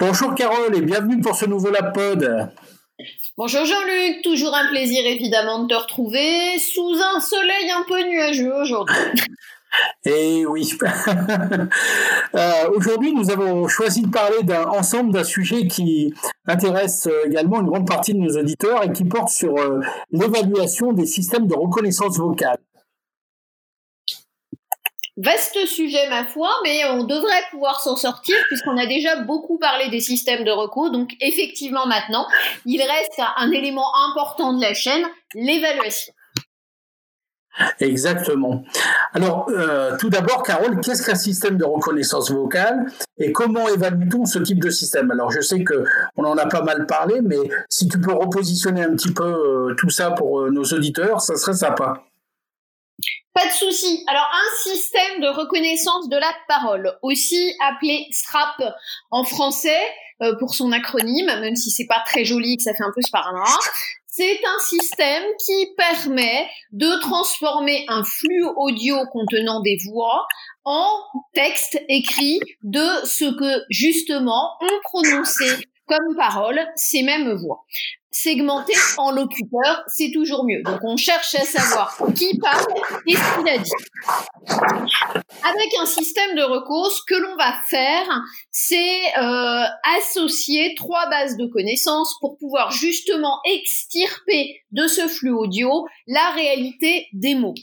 Bonjour Carole et bienvenue pour ce nouveau Lapod. Bonjour Jean-Luc, toujours un plaisir évidemment de te retrouver sous un soleil un peu nuageux aujourd'hui. Et oui. euh, Aujourd'hui, nous avons choisi de parler d'un ensemble d'un sujet qui intéresse également une grande partie de nos auditeurs et qui porte sur euh, l'évaluation des systèmes de reconnaissance vocale. Vaste sujet, ma foi, mais on devrait pouvoir s'en sortir puisqu'on a déjà beaucoup parlé des systèmes de recours. Donc, effectivement, maintenant, il reste un élément important de la chaîne, l'évaluation. Exactement. Alors, euh, tout d'abord, Carole, qu'est-ce qu'un système de reconnaissance vocale et comment évalue-t-on ce type de système? Alors, je sais que on en a pas mal parlé, mais si tu peux repositionner un petit peu euh, tout ça pour euh, nos auditeurs, ça serait sympa. Pas de souci. Alors un système de reconnaissance de la parole, aussi appelé STRAP en français euh, pour son acronyme, même si c'est pas très joli, que ça fait un peu sparadrap. C'est un système qui permet de transformer un flux audio contenant des voix en texte écrit de ce que justement ont prononcé comme parole ces mêmes voix segmenté en locuteurs, c'est toujours mieux. Donc on cherche à savoir qui parle et ce qu'il a dit. Avec un système de recours, ce que l'on va faire, c'est euh, associer trois bases de connaissances pour pouvoir justement extirper de ce flux audio la réalité des mots.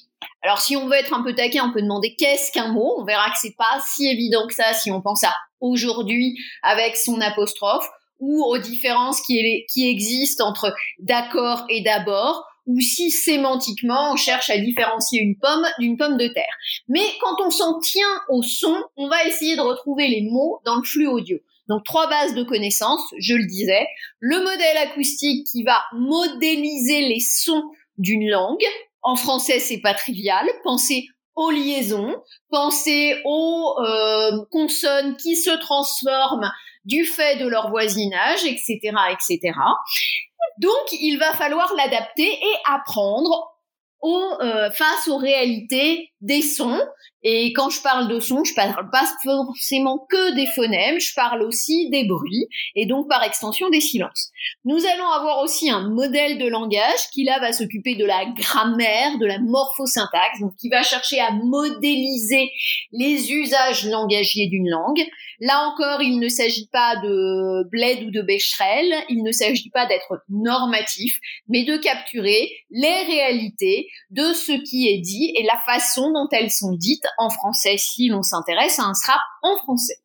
Alors si on veut être un peu taquin, on peut demander qu'est-ce qu'un mot. On verra que c'est pas si évident que ça si on pense à aujourd'hui avec son apostrophe ou aux différences qui, existent entre d'accord et d'abord, ou si sémantiquement on cherche à différencier une pomme d'une pomme de terre. Mais quand on s'en tient au son, on va essayer de retrouver les mots dans le flux audio. Donc trois bases de connaissances, je le disais, le modèle acoustique qui va modéliser les sons d'une langue. En français, c'est pas trivial. Pensez aux liaisons, pensez aux euh, consonnes qui se transforment du fait de leur voisinage, etc., etc. Donc, il va falloir l'adapter et apprendre euh, face aux réalités des sons. Et quand je parle de sons, je parle pas forcément que des phonèmes, je parle aussi des bruits et donc par extension des silences. Nous allons avoir aussi un modèle de langage qui là va s'occuper de la grammaire, de la morphosyntaxe, donc qui va chercher à modéliser les usages langagiers d'une langue. Là encore, il ne s'agit pas de Bled ou de Becherel, il ne s'agit pas d'être normatif, mais de capturer les réalités de ce qui est dit et la façon dont elles sont dites en français si l'on s'intéresse à un strap en français.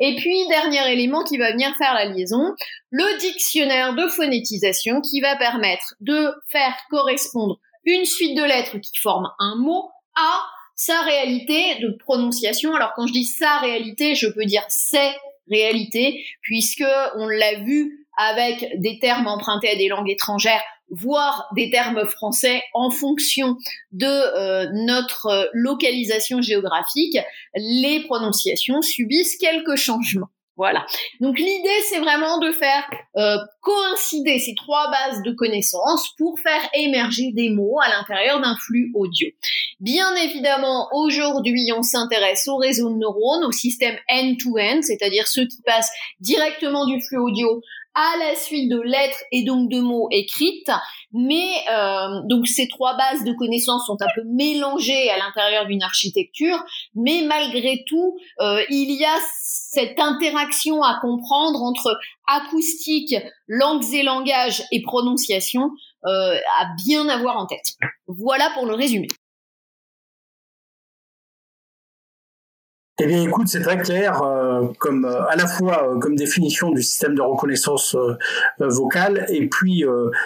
Et puis, dernier élément qui va venir faire la liaison, le dictionnaire de phonétisation qui va permettre de faire correspondre une suite de lettres qui forment un mot à sa réalité de prononciation. Alors quand je dis sa réalité, je peux dire ses réalités, puisque on l'a vu avec des termes empruntés à des langues étrangères, voire des termes français en fonction de euh, notre localisation géographique, les prononciations subissent quelques changements. Voilà. Donc l'idée, c'est vraiment de faire euh, coïncider ces trois bases de connaissances pour faire émerger des mots à l'intérieur d'un flux audio. Bien évidemment, aujourd'hui, on s'intéresse au réseau de neurones, au système end-to-end, c'est-à-dire ceux qui passent directement du flux audio à la suite de lettres et donc de mots écrites. Mais euh, donc ces trois bases de connaissances sont un peu mélangées à l'intérieur d'une architecture, mais malgré tout, euh, il y a cette interaction à comprendre entre acoustique, langues et langages et prononciation euh, à bien avoir en tête. Voilà pour le résumé. Eh bien, écoute, c'est très clair, euh, comme euh, à la fois euh, comme définition du système de reconnaissance vocale, et puis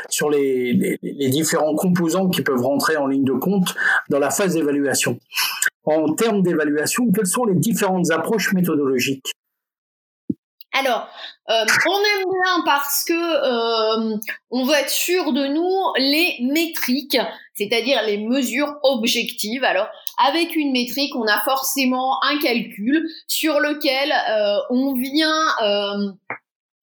sur les, les, les, différents composants qui peuvent rentrer en ligne de compte dans la phase d'évaluation. En termes d'évaluation, quelles sont les différentes approches méthodologiques? Alors, euh, on aime bien parce que euh, on veut être sûr de nous les métriques, c'est-à-dire les mesures objectives. Alors, avec une métrique, on a forcément un calcul sur lequel euh, on vient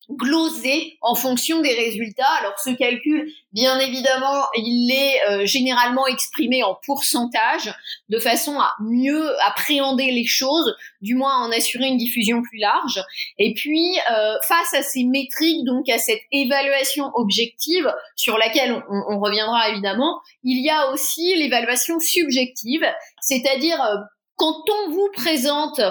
glosé en fonction des résultats. Alors ce calcul, bien évidemment, il est euh, généralement exprimé en pourcentage de façon à mieux appréhender les choses, du moins à en assurer une diffusion plus large. Et puis euh, face à ces métriques, donc à cette évaluation objective sur laquelle on, on reviendra évidemment, il y a aussi l'évaluation subjective, c'est-à-dire euh, quand on vous présente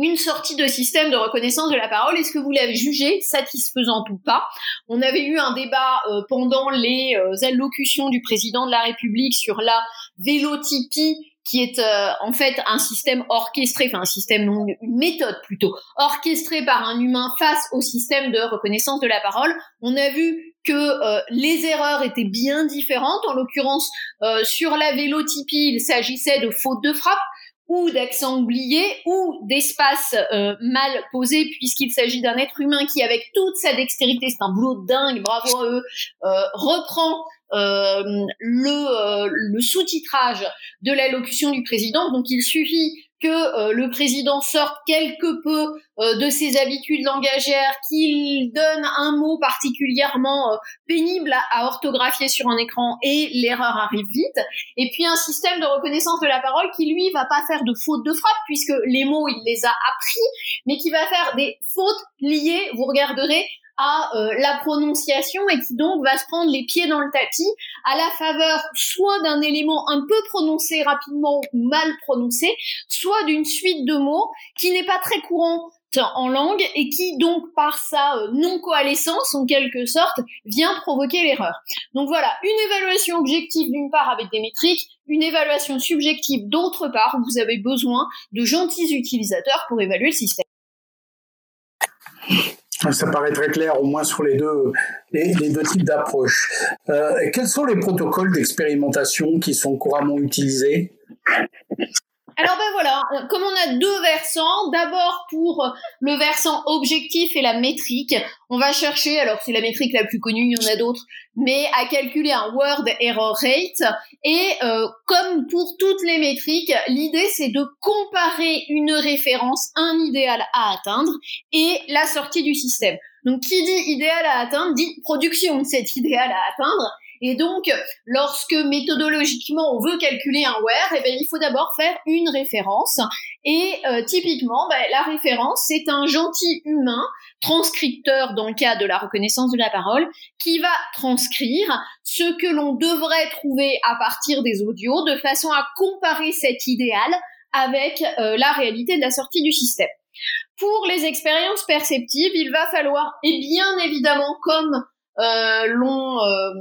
une sortie de système de reconnaissance de la parole. Est-ce que vous l'avez jugée satisfaisante ou pas? On avait eu un débat euh, pendant les euh, allocutions du président de la République sur la vélotypie qui est euh, en fait un système orchestré, enfin un système une méthode plutôt orchestrée par un humain face au système de reconnaissance de la parole. On a vu que les erreurs étaient bien différentes. En l'occurrence, sur la vélotypie, il s'agissait de fautes de frappe ou d'accent oublié ou d'espace euh, mal posé puisqu'il s'agit d'un être humain qui avec toute sa dextérité, c'est un boulot dingue, bravo à eux, euh, reprend euh, le, le sous-titrage de l'allocution du président. Donc il suffit que euh, le président sorte quelque peu euh, de ses habitudes langagères, qu'il donne un mot particulièrement euh, pénible à, orthographier sur un écran et l'erreur arrive vite. Et puis un système de reconnaissance de la parole qui lui va pas faire de fautes de frappe puisque les mots il les a appris, mais qui va faire des fautes liées, vous regarderez, à euh, la prononciation et qui donc va se prendre les pieds dans le tapis à la faveur soit d'un élément un peu prononcé rapidement ou mal prononcé, soit d'une suite de mots qui n'est pas très courant en langue et qui donc par sa euh, non-coalescence en quelque sorte vient provoquer l'erreur. Donc voilà, une évaluation objective d'une part avec des métriques, une évaluation subjective d'autre part où vous avez besoin de gentils utilisateurs pour évaluer le système. Ça paraît très clair, au moins sur les deux, les, deux types d'approches. Euh, quels sont les protocoles d'expérimentation qui sont couramment utilisés? Alors ben voilà, comme on a deux versants, d'abord pour le versant objectif et la métrique, on va chercher, alors c'est la métrique la plus connue, il y en a d'autres, mais à calculer un word error rate. Et euh, comme pour toutes les métriques, l'idée c'est de comparer une référence, un idéal à atteindre, et la sortie du système. Donc qui dit idéal à atteindre dit production de cet idéal à atteindre. Et donc, lorsque méthodologiquement on veut calculer un where, eh bien, il faut d'abord faire une référence. Et euh, typiquement, ben, la référence, c'est un gentil humain, transcripteur dans le cas de la reconnaissance de la parole, qui va transcrire ce que l'on devrait trouver à partir des audios de façon à comparer cet idéal avec euh, la réalité de la sortie du système. Pour les expériences perceptives, il va falloir, et bien évidemment, comme euh, euh,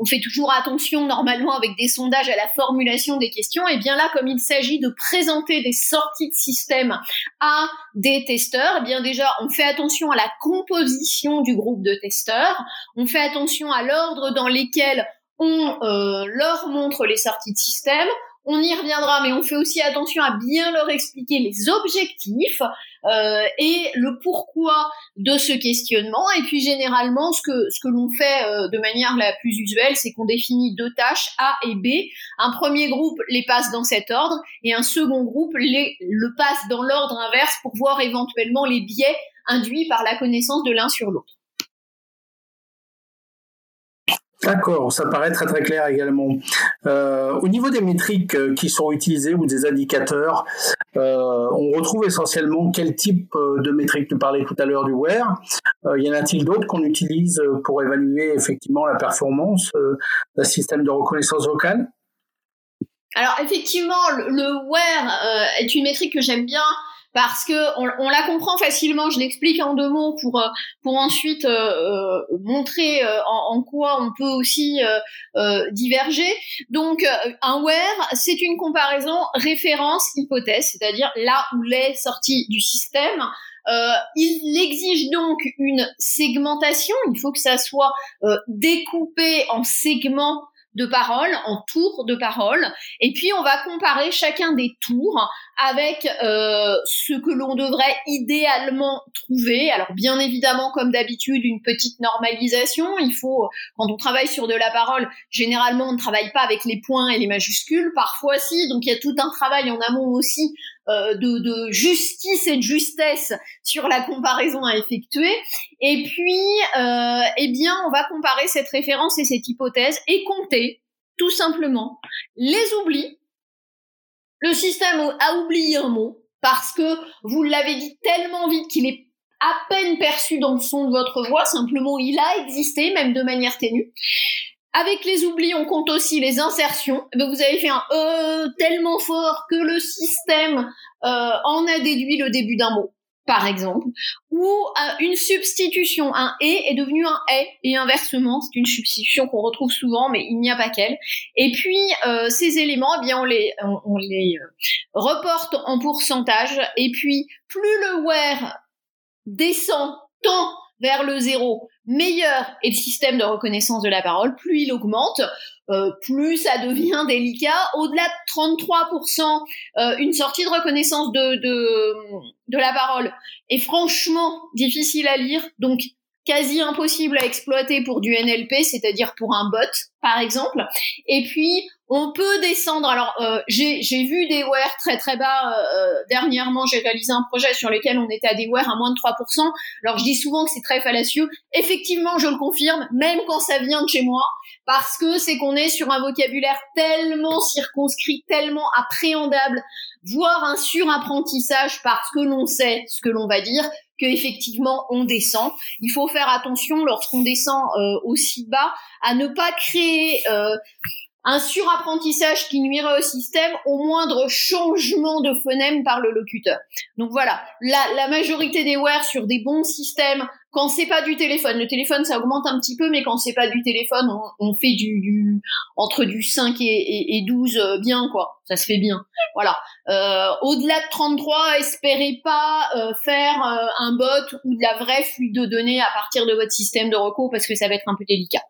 on fait toujours attention normalement avec des sondages à la formulation des questions. Et bien là, comme il s'agit de présenter des sorties de système à des testeurs, eh bien déjà, on fait attention à la composition du groupe de testeurs. On fait attention à l'ordre dans lequel on euh, leur montre les sorties de système. On y reviendra, mais on fait aussi attention à bien leur expliquer les objectifs euh, et le pourquoi de ce questionnement. Et puis généralement, ce que ce que l'on fait euh, de manière la plus usuelle, c'est qu'on définit deux tâches A et B. Un premier groupe les passe dans cet ordre et un second groupe les le passe dans l'ordre inverse pour voir éventuellement les biais induits par la connaissance de l'un sur l'autre. D'accord, ça paraît très très clair également. Euh, au niveau des métriques euh, qui sont utilisées ou des indicateurs, euh, on retrouve essentiellement quel type de métriques Tu parlais tout à l'heure du WER. y en a-t-il d'autres qu'on utilise pour évaluer effectivement la performance d'un système de reconnaissance vocale? Alors effectivement, le, WER est une métrique que j'aime bien parce que on, la comprend facilement. Je l'explique en deux mots pour euh, pour ensuite euh, euh, montrer en, en, quoi on peut aussi diverger. Donc un where, c'est une comparaison référence hypothèse, c'est-à-dire là où l'est sorti du système. Euh, il exige donc une segmentation. Il faut que ça soit découpé en segments de paroles, en tours de paroles, et puis on va comparer chacun des tours avec euh, ce que l'on devrait idéalement trouver. Alors bien évidemment, comme d'habitude, une petite normalisation. Il faut, quand on travaille sur de la parole, généralement on ne travaille pas avec les points et les majuscules, parfois si, donc il y a tout un travail en amont aussi euh, de, justice et de justesse sur la comparaison à effectuer. Et puis, euh, eh bien, on va comparer cette référence et cette hypothèse et compter tout simplement les oublis. Le système a oublié un mot parce que vous l'avez dit tellement vite qu'il est à peine perçu dans le son de votre voix, simplement il a existé, même de manière ténue. Avec les oublis, on compte aussi les insertions. Eh ben, vous avez fait un e tellement fort que le système euh, en a déduit le début d'un mot, par exemple. Ou euh, une substitution, un et est devenu un est, et inversement, c'est une substitution qu'on retrouve souvent, mais il n'y a pas qu'elle. Et puis, euh, ces éléments, eh bien, on les, on, les reporte en pourcentage, et puis, plus le where descend tant vers le zéro, meilleur est le système de reconnaissance de la parole, plus il augmente, euh, plus ça devient délicat. Au-delà de 33%, euh, une sortie de reconnaissance de, de, de la parole est franchement difficile à lire, donc quasi impossible à exploiter pour du NLP, c'est-à-dire pour un bot, par exemple. Et puis, on peut descendre. Alors, euh, j'ai vu des WER très très bas. Euh, euh, dernièrement, j'ai réalisé un projet sur lequel on était à des WER à moins de 3%. Alors, je dis souvent que c'est très fallacieux. Effectivement, je le confirme, même quand ça vient de chez moi, parce que c'est qu'on est sur un vocabulaire tellement circonscrit, tellement appréhendable, voire un surapprentissage parce que l'on sait ce que l'on va dire, qu'effectivement on descend. Il faut faire attention lorsqu'on descend aussi bas à ne pas créer un surapprentissage qui nuirait au système au moindre changement de phonème par le locuteur. Donc voilà, la, la majorité des WER sur des bons systèmes, quand c'est pas du téléphone, le téléphone ça augmente un petit peu, mais quand c'est pas du téléphone, on, fait du, du, entre du 5 et, et, 12 euh, bien quoi, ça se fait bien. Voilà. Euh, Au-delà de 33, espérez pas euh, faire un bot ou de la vraie fuite de données à partir de votre système de recours parce que ça va être un peu délicat.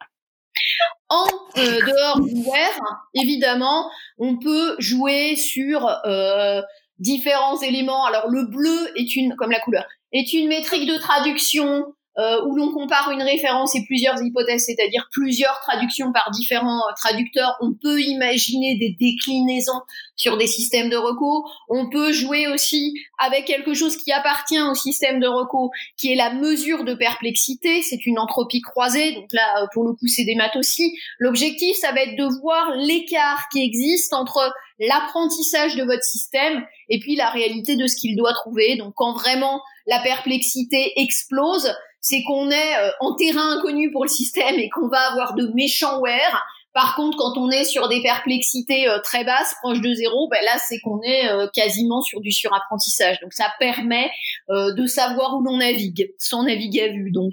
En euh, dehors du web, évidemment, on peut jouer sur euh, différents éléments. Alors le bleu est une, comme la couleur, est une métrique de traduction euh, où l'on compare une référence et plusieurs hypothèses, c'est-à-dire plusieurs traductions par différents euh, traducteurs. On peut imaginer des déclinaisons sur des systèmes de recours. On peut jouer aussi avec quelque chose qui appartient au système de recours, qui est la mesure de perplexité. C'est une entropie croisée, donc là, euh, pour le coup, c'est des maths aussi. L'objectif, ça va être de voir l'écart qui existe entre l'apprentissage de votre système et puis la réalité de ce qu'il doit trouver. Donc quand vraiment la perplexité explose, c'est qu'on est euh, en terrain inconnu pour le système et qu'on va avoir de méchants wear. Par contre, quand on est sur des perplexités euh, très basses, proches de zéro, ben là, c'est qu'on est euh, quasiment sur du surapprentissage. Donc, ça permet de savoir où l'on navigue, sans naviguer à vue, donc.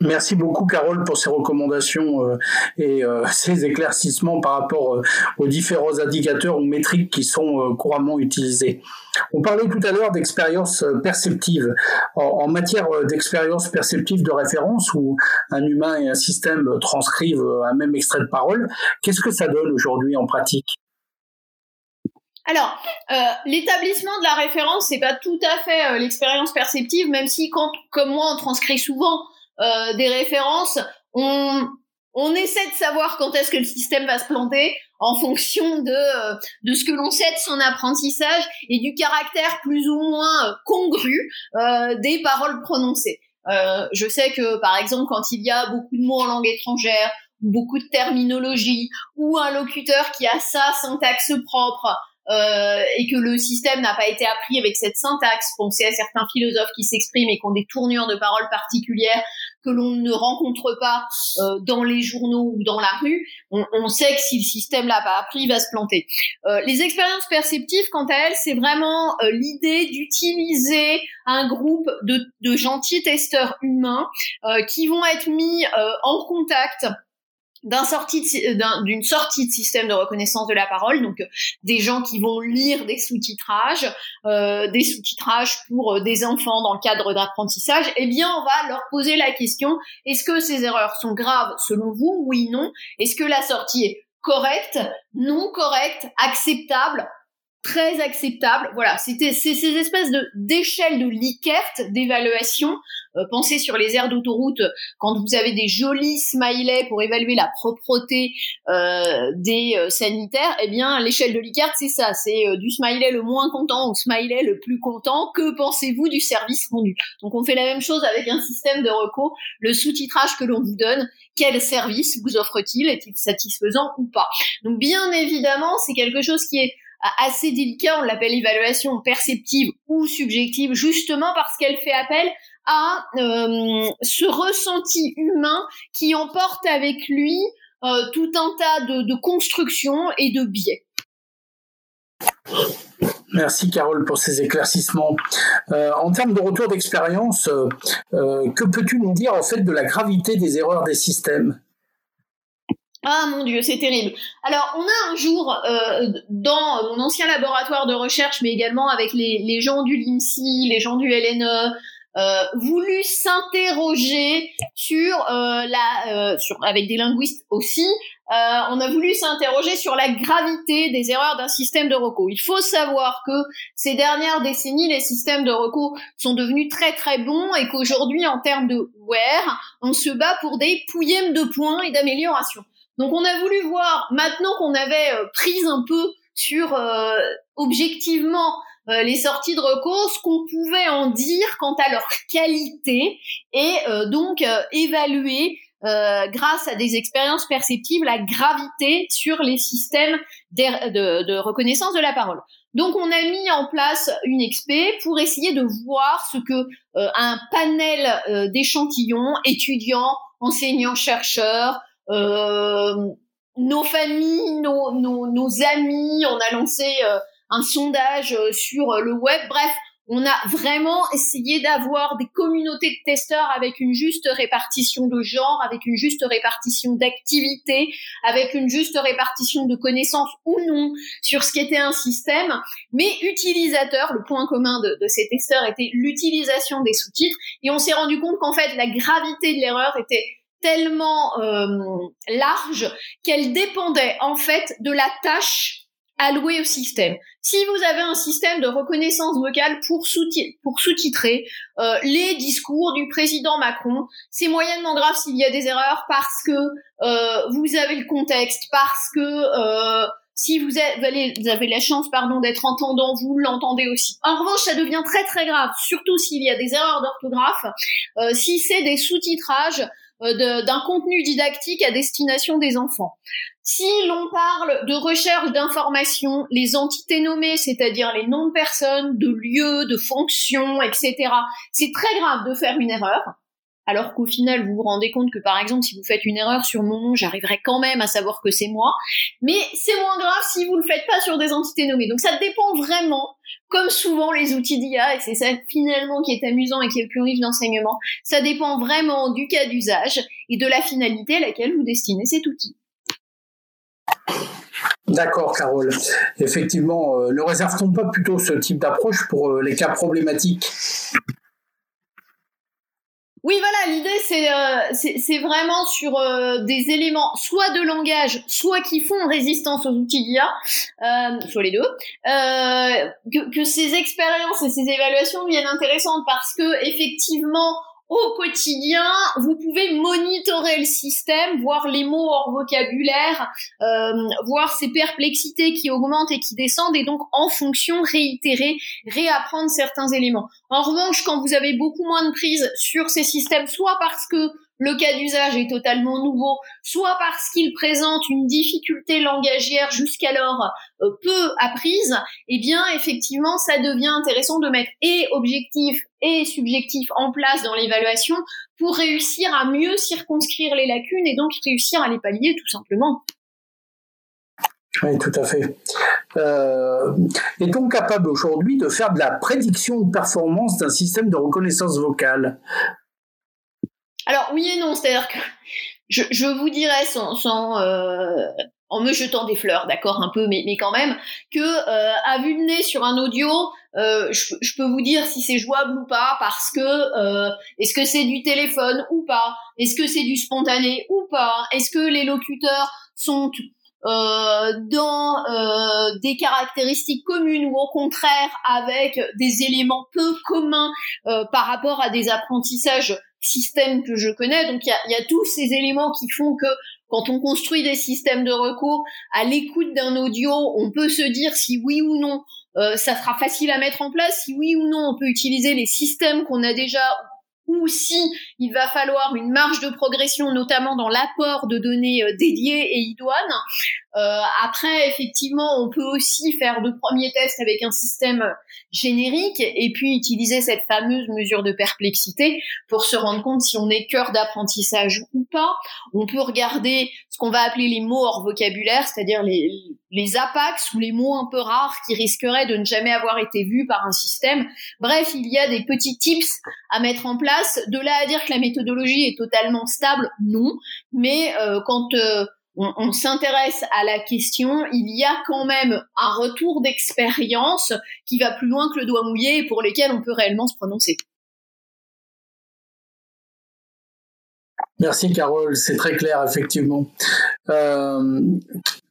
Merci beaucoup Carole pour ces recommandations euh, et euh, ces éclaircissements par rapport euh, aux différents indicateurs ou métriques qui sont couramment utilisés. On parlait tout à l'heure d'expérience perceptive. En, matière d'expérience perceptive de référence où un humain et un système transcrivent un même extrait de parole, qu'est-ce que ça donne aujourd'hui en pratique? Alors, l'établissement de la référence, c'est pas tout à fait l'expérience perceptive, même si, comme moi, on transcrit souvent euh, des références, on, on essaie de savoir quand est-ce que le système va se planter en fonction de, euh, de ce que l'on sait de son apprentissage et du caractère plus ou moins euh, congru euh, des paroles prononcées. Euh, je sais que par exemple quand il y a beaucoup de mots en langue étrangère, beaucoup de terminologie, ou un locuteur qui a sa syntaxe propre, euh, et que le système n'a pas été appris avec cette syntaxe. Pensez à certains philosophes qui s'expriment et qui ont des tournures de paroles particulières que l'on ne rencontre pas euh, dans les journaux ou dans la rue. On, sait que si le système l'a pas appris, il va se planter. Euh, les expériences perceptives, quant à elles, c'est vraiment euh, l'idée d'utiliser un groupe de, gentils testeurs humains qui vont être mis en contact sortie d'une sortie de système de reconnaissance de la parole, donc euh, des gens qui vont lire des sous-titrages, euh, des sous-titrages pour euh, des enfants dans le cadre d'apprentissage, eh bien on va leur poser la question est-ce que ces erreurs sont graves selon vous? Oui, non. Est-ce que la sortie est correcte, non correcte, acceptable très acceptable. Voilà, c'était ces espèces de d'échelles de Likert d'évaluation. Euh, pensez sur les aires d'autoroute quand vous avez des jolis smileys pour évaluer la propreté euh, des euh, sanitaires. Eh bien, l'échelle de Likert, c'est ça, c'est du smiley le moins content au smiley le plus content. Que pensez-vous du service rendu? Donc, on fait la même chose avec un système de recours. Le sous-titrage que l'on vous donne, quel service vous offre-t-il? Est-il satisfaisant ou pas? Donc, bien évidemment, c'est quelque chose qui est assez délicat, on l'appelle évaluation perceptive ou subjective, justement parce qu'elle fait appel à euh, ce ressenti humain qui emporte avec lui euh, tout un tas de, constructions et de biais. Merci Carole pour ces éclaircissements. Euh, en termes de retour d'expérience, que peux-tu nous dire en fait de la gravité des erreurs des systèmes? Ah mon Dieu, c'est terrible. Alors, on a un jour, euh, dans mon ancien laboratoire de recherche, mais également avec les, gens du LIMSI, les gens du LNE, euh, voulu s'interroger sur euh, la, sur, avec des linguistes aussi, on a voulu s'interroger sur la gravité des erreurs d'un système de recours. Il faut savoir que ces dernières décennies, les systèmes de recours sont devenus très très bons et qu'aujourd'hui, en termes de wear, on se bat pour des pouillèmes de points et d'amélioration. Donc on a voulu voir, maintenant qu'on avait euh, pris un peu sur euh, objectivement euh, les sorties de recours, ce qu'on pouvait en dire quant à leur qualité et donc évaluer grâce à des expériences perceptives la gravité sur les systèmes de, de, reconnaissance de la parole. Donc on a mis en place une XP pour essayer de voir ce que un panel d'échantillons, étudiants, enseignants, chercheurs, nos familles, nos, nos, nos, amis, on a lancé euh, un sondage euh, sur le web, bref, on a vraiment essayé d'avoir des communautés de testeurs avec une juste répartition de genre, avec une juste répartition d'activités, avec une juste répartition de connaissances ou non sur ce qu'était un système, mais utilisateur, le point commun de, de ces testeurs était l'utilisation des sous-titres, et on s'est rendu compte qu'en fait la gravité de l'erreur était tellement euh, large qu'elle dépendait en fait de la tâche allouée au système. Si vous avez un système de reconnaissance vocale pour, sous-titrer euh, les discours du président Macron, c'est moyennement grave s'il y a des erreurs parce que euh, vous avez le contexte, parce que si vous avez, vous avez la chance pardon d'être entendant, vous l'entendez aussi. En revanche, ça devient très très grave, surtout s'il y a des erreurs d'orthographe, si c'est des sous-titrages euh, d'un contenu didactique à destination des enfants. Si l'on parle de recherche d'informations, les entités nommées, c'est-à-dire les noms de personnes, de lieux, de fonctions, etc., c'est très grave de faire une erreur alors qu'au final vous vous rendez compte que par exemple si vous faites une erreur sur mon nom, j'arriverai quand même à savoir que c'est moi, mais c'est moins grave si vous le faites pas sur des entités nommées. Donc ça dépend vraiment, comme souvent les outils d'IA, et c'est ça finalement qui est amusant et qui est le plus riche d'enseignement, ça dépend vraiment du cas d'usage et de la finalité à laquelle vous destinez cet outil. D'accord, Carole. Effectivement, euh, ne réserve-t-on pas plutôt ce type d'approche pour euh, les cas problématiques? Oui, voilà, l'idée c'est euh, c'est vraiment sur euh, des éléments soit de langage, soit qui font résistance aux outils d'IA, euh, soit les deux, euh, que, que ces expériences et ces évaluations deviennent intéressantes parce que effectivement au quotidien, vous pouvez monitorer le système, voir les mots hors vocabulaire, euh, voir ces perplexités qui augmentent et qui descendent, et donc en fonction réitérer, réapprendre certains éléments. En revanche, quand vous avez beaucoup moins de prise sur ces systèmes, soit parce que le cas d'usage est totalement nouveau, soit parce qu'il présente une difficulté langagière jusqu'alors euh, peu apprise, eh bien effectivement ça devient intéressant de mettre et objectif et subjectif en place dans l'évaluation pour réussir à mieux circonscrire les lacunes et donc réussir à les pallier tout simplement. Oui, tout à fait. Euh, Est-on capable aujourd'hui de faire de la prédiction de performance d'un système de reconnaissance vocale? Alors oui et non, c'est-à-dire que je, vous dirais sans, euh, en me jetant des fleurs, d'accord, un peu, mais, mais quand même, que euh, à vue de nez sur un audio, euh, je, peux vous dire si c'est jouable ou pas, parce que est-ce que c'est du téléphone ou pas, est-ce que c'est du spontané ou pas, est-ce que les locuteurs sont dans des caractéristiques communes ou au contraire avec des éléments peu communs par rapport à des apprentissages systèmes que je connais. Donc il y a, y a tous ces éléments qui font que quand on construit des systèmes de recours, à l'écoute d'un audio, on peut se dire si oui ou non euh, ça sera facile à mettre en place, si oui ou non on peut utiliser les systèmes qu'on a déjà ou si il va falloir une marge de progression, notamment dans l'apport de données euh, dédiées et idoines. Euh, après, effectivement, on peut aussi faire de premiers tests avec un système générique et puis utiliser cette fameuse mesure de perplexité pour se rendre compte si on est cœur d'apprentissage ou pas. On peut regarder ce qu'on va appeler les mots hors vocabulaire, c'est-à-dire les, les ou les mots un peu rares qui risqueraient de ne jamais avoir été vus par un système. Bref, il y a des petits tips à mettre en place. De là à dire que la méthodologie est totalement stable, non. Mais euh, quand euh, on, s'intéresse à la question, il y a quand même un retour d'expérience qui va plus loin que le doigt mouillé et pour lesquels on peut réellement se prononcer. Merci Carole, c'est très clair effectivement. Euh,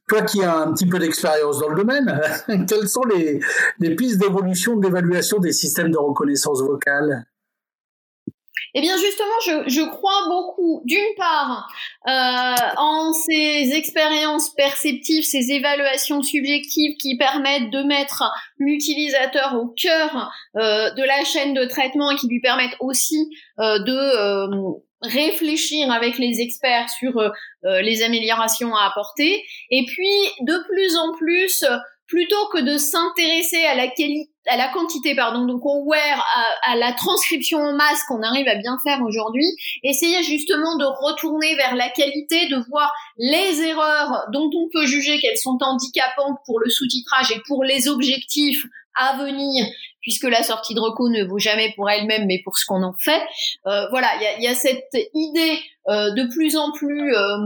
toi qui as un petit peu d'expérience dans le domaine, quelles sont les, les pistes d'évolution de l'évaluation des systèmes de reconnaissance vocale? Eh bien justement, je, crois beaucoup, d'une part, euh, en ces expériences perceptives, ces évaluations subjectives qui permettent de mettre l'utilisateur au cœur euh, de la chaîne de traitement et qui lui permettent aussi euh, de réfléchir avec les experts sur les améliorations à apporter. Et puis, de plus en plus, plutôt que de s'intéresser à la qualité à la quantité, pardon, donc au wear, à, la transcription en masse qu'on arrive à bien faire aujourd'hui, essayer justement de retourner vers la qualité, de voir les erreurs dont on peut juger qu'elles sont handicapantes pour le sous-titrage et pour les objectifs à venir, puisque la sortie de recours ne vaut jamais pour elle-même, mais pour ce qu'on en fait. Euh, voilà, il y a, cette idée euh, de plus en plus euh,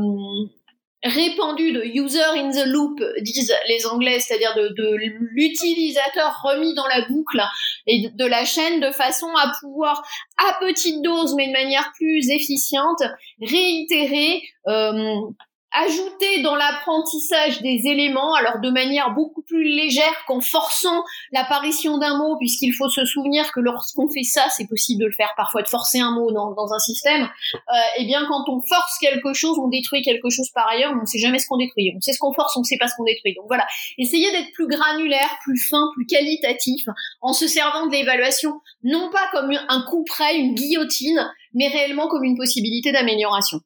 répandu de user in the loop, disent les Anglais, c'est-à-dire de, l'utilisateur remis dans la boucle et de, la chaîne de façon à pouvoir, à petite dose, mais de manière plus efficiente, réitérer euh, ajouter dans l'apprentissage des éléments, alors de manière beaucoup plus légère qu'en forçant l'apparition d'un mot, puisqu'il faut se souvenir que lorsqu'on fait ça, c'est possible de le faire parfois, de forcer un mot dans, dans un système, euh, et eh bien quand on force quelque chose, on détruit quelque chose par ailleurs, on ne sait jamais ce qu'on détruit. On sait ce qu'on force, on ne sait pas ce qu'on détruit. Donc voilà, essayez d'être plus granulaire, plus fin, plus qualitatif, en se servant de l'évaluation, non pas comme un coup près, une guillotine, mais réellement comme une possibilité d'amélioration.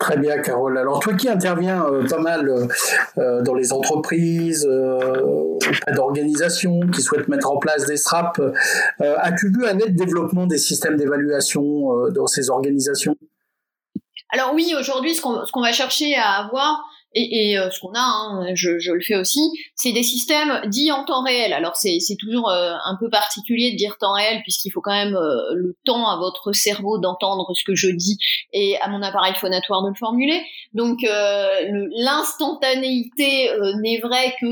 Très bien, Carole. Alors, toi qui interviens euh, pas mal euh, euh, dans les entreprises, auprès d'organisations qui souhaitent mettre en place des SRAP, as-tu vu un net développement des systèmes d'évaluation dans ces organisations? Alors oui, aujourd'hui, ce qu'on va chercher à avoir, et, et euh, ce qu'on a, hein, je, je, le fais aussi, c'est des systèmes dits en temps réel. Alors c'est toujours euh, un peu particulier de dire temps réel puisqu'il faut quand même euh, le temps à votre cerveau d'entendre ce que je dis et à mon appareil phonatoire de le formuler. Donc l'instantanéité n'est vrai que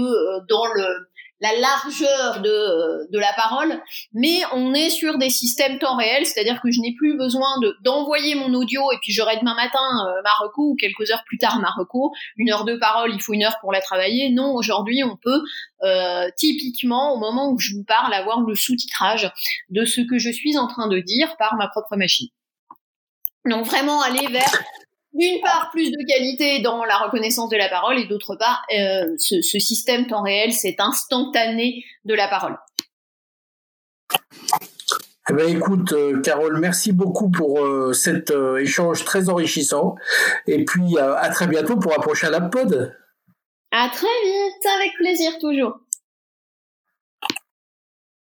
dans le la largeur de, de la parole, mais on est sur des systèmes temps réel, c'est-à-dire que je n'ai plus besoin de d'envoyer mon audio et puis j'aurai demain matin euh, ma ou quelques heures plus tard ma une heure de parole, il faut une heure pour la travailler. Non, aujourd'hui on peut euh, typiquement au moment où je vous parle avoir le sous-titrage de ce que je suis en train de dire par ma propre machine. Donc vraiment aller vers d'une part plus de qualité dans la reconnaissance de la parole et d'autre part euh, ce, système temps réel, cet instantané de la parole. Eh ben, écoute, euh, Carole, merci beaucoup pour euh, cet échange très enrichissant. Et puis, à très bientôt pour approcher à la pod. À très vite, avec plaisir toujours.